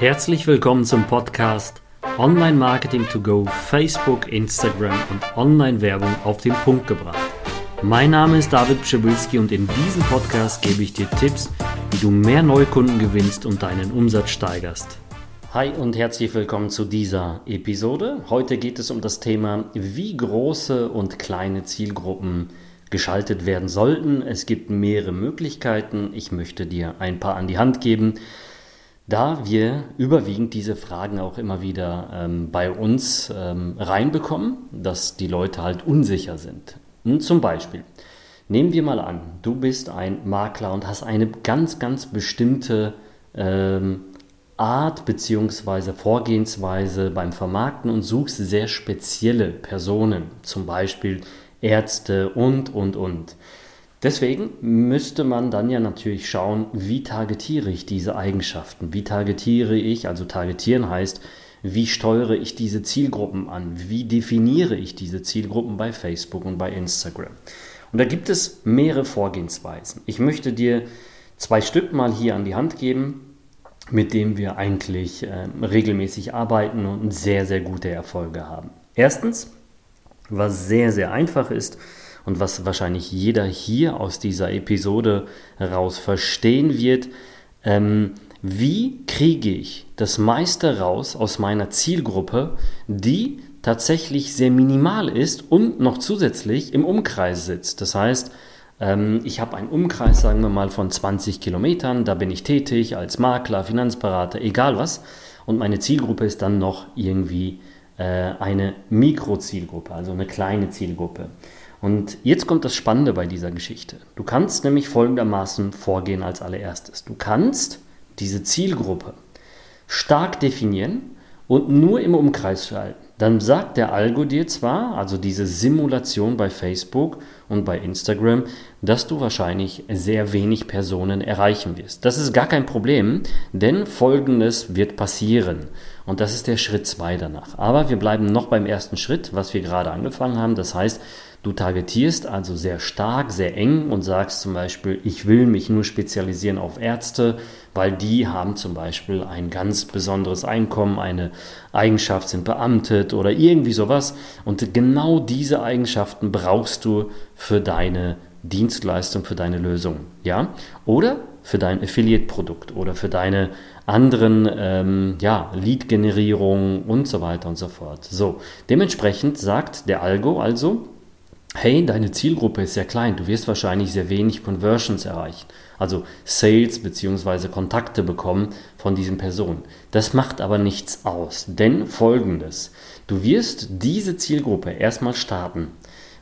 Herzlich willkommen zum Podcast Online Marketing to Go, Facebook, Instagram und Online-Werbung auf den Punkt gebracht. Mein Name ist David Pschibilski und in diesem Podcast gebe ich dir Tipps, wie du mehr Neukunden gewinnst und deinen Umsatz steigerst. Hi und herzlich willkommen zu dieser Episode. Heute geht es um das Thema, wie große und kleine Zielgruppen geschaltet werden sollten. Es gibt mehrere Möglichkeiten. Ich möchte dir ein paar an die Hand geben da wir überwiegend diese Fragen auch immer wieder ähm, bei uns ähm, reinbekommen, dass die Leute halt unsicher sind. Und hm, zum Beispiel, nehmen wir mal an, du bist ein Makler und hast eine ganz, ganz bestimmte ähm, Art bzw. Vorgehensweise beim Vermarkten und suchst sehr spezielle Personen, zum Beispiel Ärzte und, und, und. Deswegen müsste man dann ja natürlich schauen, wie targetiere ich diese Eigenschaften? Wie targetiere ich, also targetieren heißt, wie steuere ich diese Zielgruppen an? Wie definiere ich diese Zielgruppen bei Facebook und bei Instagram? Und da gibt es mehrere Vorgehensweisen. Ich möchte dir zwei Stück mal hier an die Hand geben, mit denen wir eigentlich äh, regelmäßig arbeiten und sehr, sehr gute Erfolge haben. Erstens, was sehr, sehr einfach ist, und was wahrscheinlich jeder hier aus dieser Episode heraus verstehen wird, ähm, wie kriege ich das meiste raus aus meiner Zielgruppe, die tatsächlich sehr minimal ist und noch zusätzlich im Umkreis sitzt. Das heißt, ähm, ich habe einen Umkreis, sagen wir mal, von 20 Kilometern, da bin ich tätig als Makler, Finanzberater, egal was. Und meine Zielgruppe ist dann noch irgendwie äh, eine Mikrozielgruppe, also eine kleine Zielgruppe. Und jetzt kommt das Spannende bei dieser Geschichte. Du kannst nämlich folgendermaßen vorgehen als allererstes. Du kannst diese Zielgruppe stark definieren und nur im Umkreis schalten. Dann sagt der Algo dir zwar, also diese Simulation bei Facebook und bei Instagram, dass du wahrscheinlich sehr wenig Personen erreichen wirst. Das ist gar kein Problem, denn folgendes wird passieren. Und das ist der Schritt 2 danach. Aber wir bleiben noch beim ersten Schritt, was wir gerade angefangen haben. Das heißt, Du targetierst also sehr stark, sehr eng und sagst zum Beispiel, ich will mich nur spezialisieren auf Ärzte, weil die haben zum Beispiel ein ganz besonderes Einkommen, eine Eigenschaft, sind beamtet oder irgendwie sowas. Und genau diese Eigenschaften brauchst du für deine Dienstleistung, für deine Lösung. Ja? Oder für dein Affiliate-Produkt oder für deine anderen ähm, ja, Lead-Generierung und so weiter und so fort. So, dementsprechend sagt der Algo also, hey, deine Zielgruppe ist sehr klein, du wirst wahrscheinlich sehr wenig Conversions erreichen, also Sales bzw. Kontakte bekommen von diesen Personen. Das macht aber nichts aus, denn folgendes, du wirst diese Zielgruppe erstmal starten.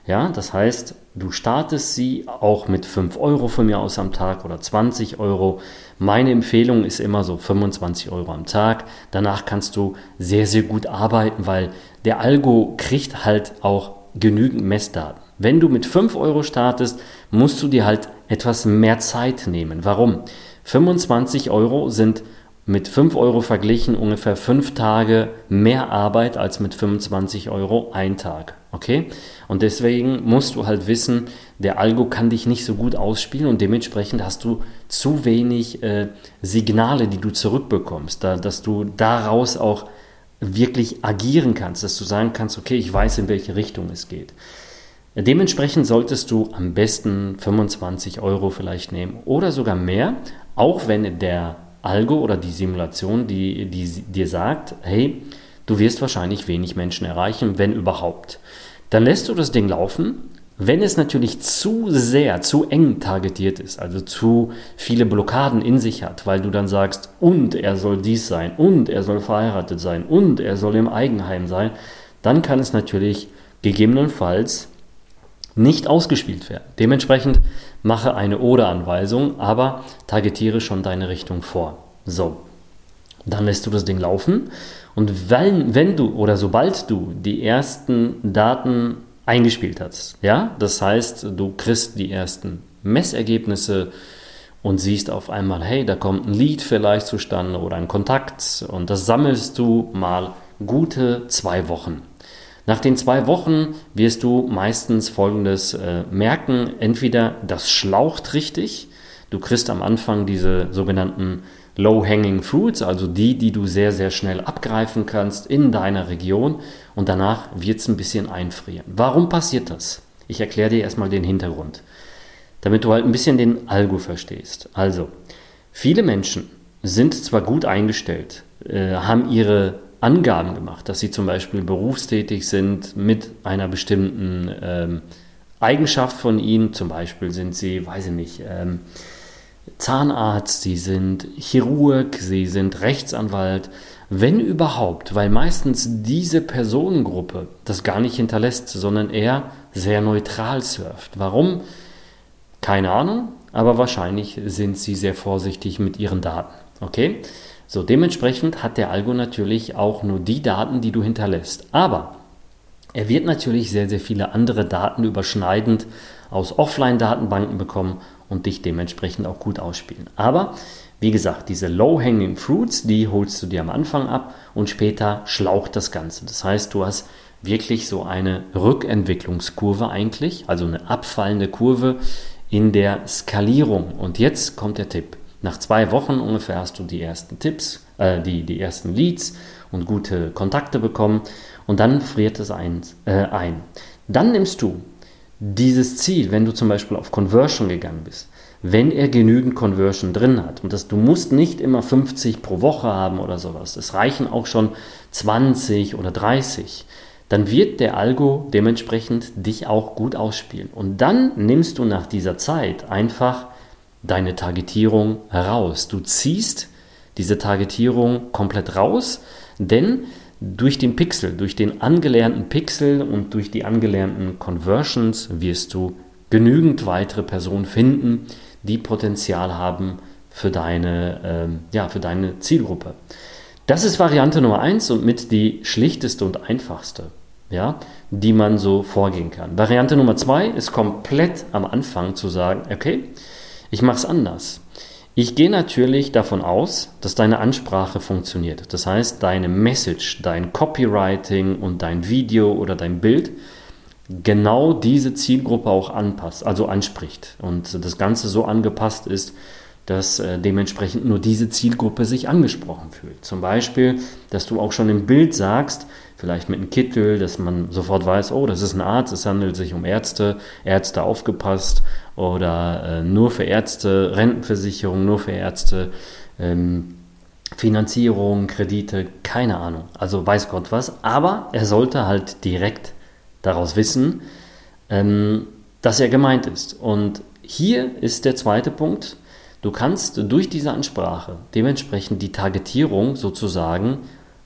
Ja, das heißt, du startest sie auch mit 5 Euro von mir aus am Tag oder 20 Euro. Meine Empfehlung ist immer so 25 Euro am Tag. Danach kannst du sehr, sehr gut arbeiten, weil der Algo kriegt halt auch genügend Messdaten. Wenn du mit 5 Euro startest, musst du dir halt etwas mehr Zeit nehmen. Warum? 25 Euro sind mit 5 Euro verglichen ungefähr 5 Tage mehr Arbeit als mit 25 Euro ein Tag. Okay? Und deswegen musst du halt wissen, der Algo kann dich nicht so gut ausspielen und dementsprechend hast du zu wenig äh, Signale, die du zurückbekommst, da, dass du daraus auch wirklich agieren kannst, dass du sagen kannst, okay, ich weiß, in welche Richtung es geht. Dementsprechend solltest du am besten 25 Euro vielleicht nehmen oder sogar mehr, auch wenn der Algo oder die Simulation, die, die dir sagt, hey, du wirst wahrscheinlich wenig Menschen erreichen, wenn überhaupt. Dann lässt du das Ding laufen. Wenn es natürlich zu sehr, zu eng targetiert ist, also zu viele Blockaden in sich hat, weil du dann sagst, und er soll dies sein, und er soll verheiratet sein, und er soll im Eigenheim sein, dann kann es natürlich gegebenenfalls nicht ausgespielt werden. Dementsprechend mache eine Oder-Anweisung, aber targetiere schon deine Richtung vor. So, dann lässt du das Ding laufen und wenn, wenn du oder sobald du die ersten Daten eingespielt hast, ja, das heißt, du kriegst die ersten Messergebnisse und siehst auf einmal, hey, da kommt ein Lied vielleicht zustande oder ein Kontakt und das sammelst du mal gute zwei Wochen. Nach den zwei Wochen wirst du meistens Folgendes äh, merken. Entweder das schlaucht richtig, du kriegst am Anfang diese sogenannten Low-Hanging Fruits, also die, die du sehr, sehr schnell abgreifen kannst in deiner Region und danach wird es ein bisschen einfrieren. Warum passiert das? Ich erkläre dir erstmal den Hintergrund, damit du halt ein bisschen den Algo verstehst. Also, viele Menschen sind zwar gut eingestellt, äh, haben ihre Angaben gemacht, dass sie zum Beispiel berufstätig sind mit einer bestimmten ähm, Eigenschaft von ihnen, zum Beispiel sind sie, weiß ich nicht, ähm, Zahnarzt, sie sind Chirurg, sie sind Rechtsanwalt, wenn überhaupt, weil meistens diese Personengruppe das gar nicht hinterlässt, sondern eher sehr neutral surft. Warum? Keine Ahnung, aber wahrscheinlich sind sie sehr vorsichtig mit ihren Daten. Okay? So, dementsprechend hat der Algo natürlich auch nur die Daten, die du hinterlässt. Aber er wird natürlich sehr, sehr viele andere Daten überschneidend aus Offline-Datenbanken bekommen und dich dementsprechend auch gut ausspielen. Aber wie gesagt, diese Low-Hanging Fruits, die holst du dir am Anfang ab und später schlaucht das Ganze. Das heißt, du hast wirklich so eine Rückentwicklungskurve eigentlich, also eine abfallende Kurve in der Skalierung. Und jetzt kommt der Tipp. Nach zwei Wochen ungefähr hast du die ersten Tipps, äh, die, die ersten Leads und gute Kontakte bekommen und dann friert es ein, äh, ein. Dann nimmst du dieses Ziel, wenn du zum Beispiel auf Conversion gegangen bist, wenn er genügend Conversion drin hat. Und das, du musst nicht immer 50 pro Woche haben oder sowas. Es reichen auch schon 20 oder 30. Dann wird der Algo dementsprechend dich auch gut ausspielen. Und dann nimmst du nach dieser Zeit einfach deine Targetierung heraus. Du ziehst diese Targetierung komplett raus, denn durch den Pixel, durch den angelernten Pixel und durch die angelernten Conversions wirst du genügend weitere Personen finden, die Potenzial haben für deine, ähm, ja, für deine Zielgruppe. Das ist Variante Nummer eins und mit die schlichteste und einfachste, ja, die man so vorgehen kann. Variante Nummer zwei ist komplett am Anfang zu sagen, okay, ich mache es anders. Ich gehe natürlich davon aus, dass deine Ansprache funktioniert. Das heißt, deine Message, dein Copywriting und dein Video oder dein Bild genau diese Zielgruppe auch anpasst, also anspricht und das Ganze so angepasst ist, dass äh, dementsprechend nur diese Zielgruppe sich angesprochen fühlt. Zum Beispiel, dass du auch schon im Bild sagst, vielleicht mit einem Kittel, dass man sofort weiß, oh, das ist ein Arzt, es handelt sich um Ärzte, Ärzte aufgepasst oder äh, nur für Ärzte, Rentenversicherung, nur für Ärzte, ähm, Finanzierung, Kredite, keine Ahnung. Also weiß Gott was. Aber er sollte halt direkt daraus wissen, ähm, dass er gemeint ist. Und hier ist der zweite Punkt. Du kannst durch diese Ansprache dementsprechend die Targetierung sozusagen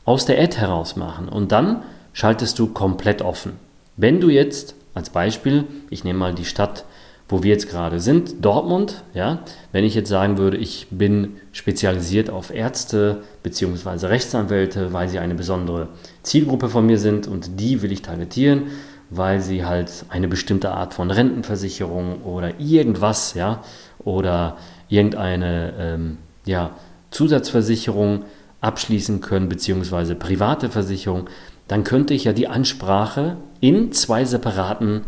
aus der Ad heraus machen und dann schaltest du komplett offen. Wenn du jetzt als Beispiel, ich nehme mal die Stadt, wo wir jetzt gerade sind, Dortmund, ja, wenn ich jetzt sagen würde, ich bin spezialisiert auf Ärzte bzw. Rechtsanwälte, weil sie eine besondere Zielgruppe von mir sind und die will ich targetieren, weil sie halt eine bestimmte Art von Rentenversicherung oder irgendwas, ja, oder irgendeine ähm, ja, Zusatzversicherung abschließen können, beziehungsweise private Versicherung, dann könnte ich ja die Ansprache in zwei separaten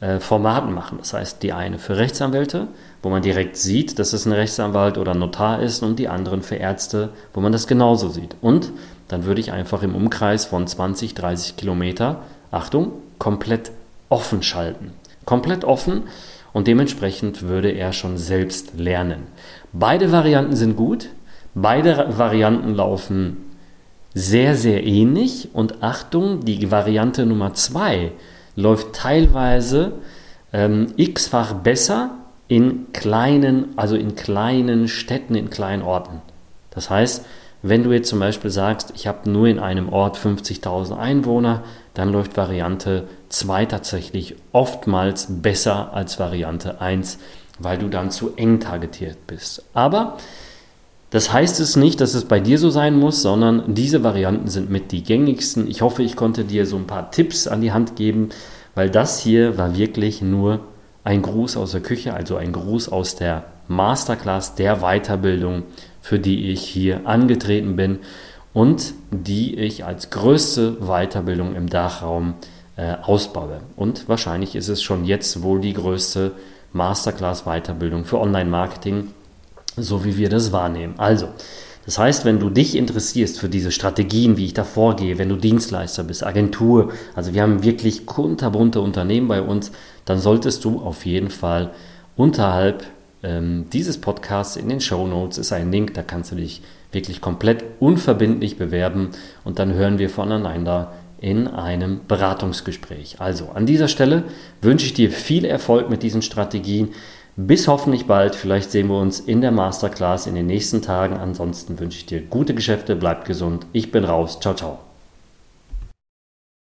äh, Formaten machen. Das heißt, die eine für Rechtsanwälte, wo man direkt sieht, dass es ein Rechtsanwalt oder Notar ist, und die anderen für Ärzte, wo man das genauso sieht. Und dann würde ich einfach im Umkreis von 20, 30 Kilometer, Achtung, komplett offen schalten. Komplett offen und dementsprechend würde er schon selbst lernen. Beide Varianten sind gut. Beide Varianten laufen sehr, sehr ähnlich. Und Achtung, die Variante Nummer 2 läuft teilweise ähm, x-fach besser in kleinen, also in kleinen Städten, in kleinen Orten. Das heißt, wenn du jetzt zum Beispiel sagst, ich habe nur in einem Ort 50.000 Einwohner, dann läuft Variante 2 tatsächlich oftmals besser als Variante 1, weil du dann zu eng targetiert bist. Aber das heißt es nicht, dass es bei dir so sein muss, sondern diese Varianten sind mit die gängigsten. Ich hoffe, ich konnte dir so ein paar Tipps an die Hand geben, weil das hier war wirklich nur ein Gruß aus der Küche, also ein Gruß aus der Masterclass der Weiterbildung für die ich hier angetreten bin und die ich als größte Weiterbildung im Dachraum äh, ausbaue. Und wahrscheinlich ist es schon jetzt wohl die größte Masterclass-Weiterbildung für Online-Marketing, so wie wir das wahrnehmen. Also, Das heißt, wenn du dich interessierst für diese Strategien, wie ich da vorgehe, wenn du Dienstleister bist, Agentur, also wir haben wirklich kunterbunte Unternehmen bei uns, dann solltest du auf jeden Fall unterhalb ähm, dieses Podcasts in den Show Notes ist ein Link, da kannst du dich wirklich komplett unverbindlich bewerben und dann hören wir voneinander in einem Beratungsgespräch. Also an dieser Stelle wünsche ich dir viel Erfolg mit diesen Strategien. Bis hoffentlich bald. Vielleicht sehen wir uns in der Masterclass in den nächsten Tagen. Ansonsten wünsche ich dir gute Geschäfte, bleib gesund. Ich bin raus. Ciao, ciao.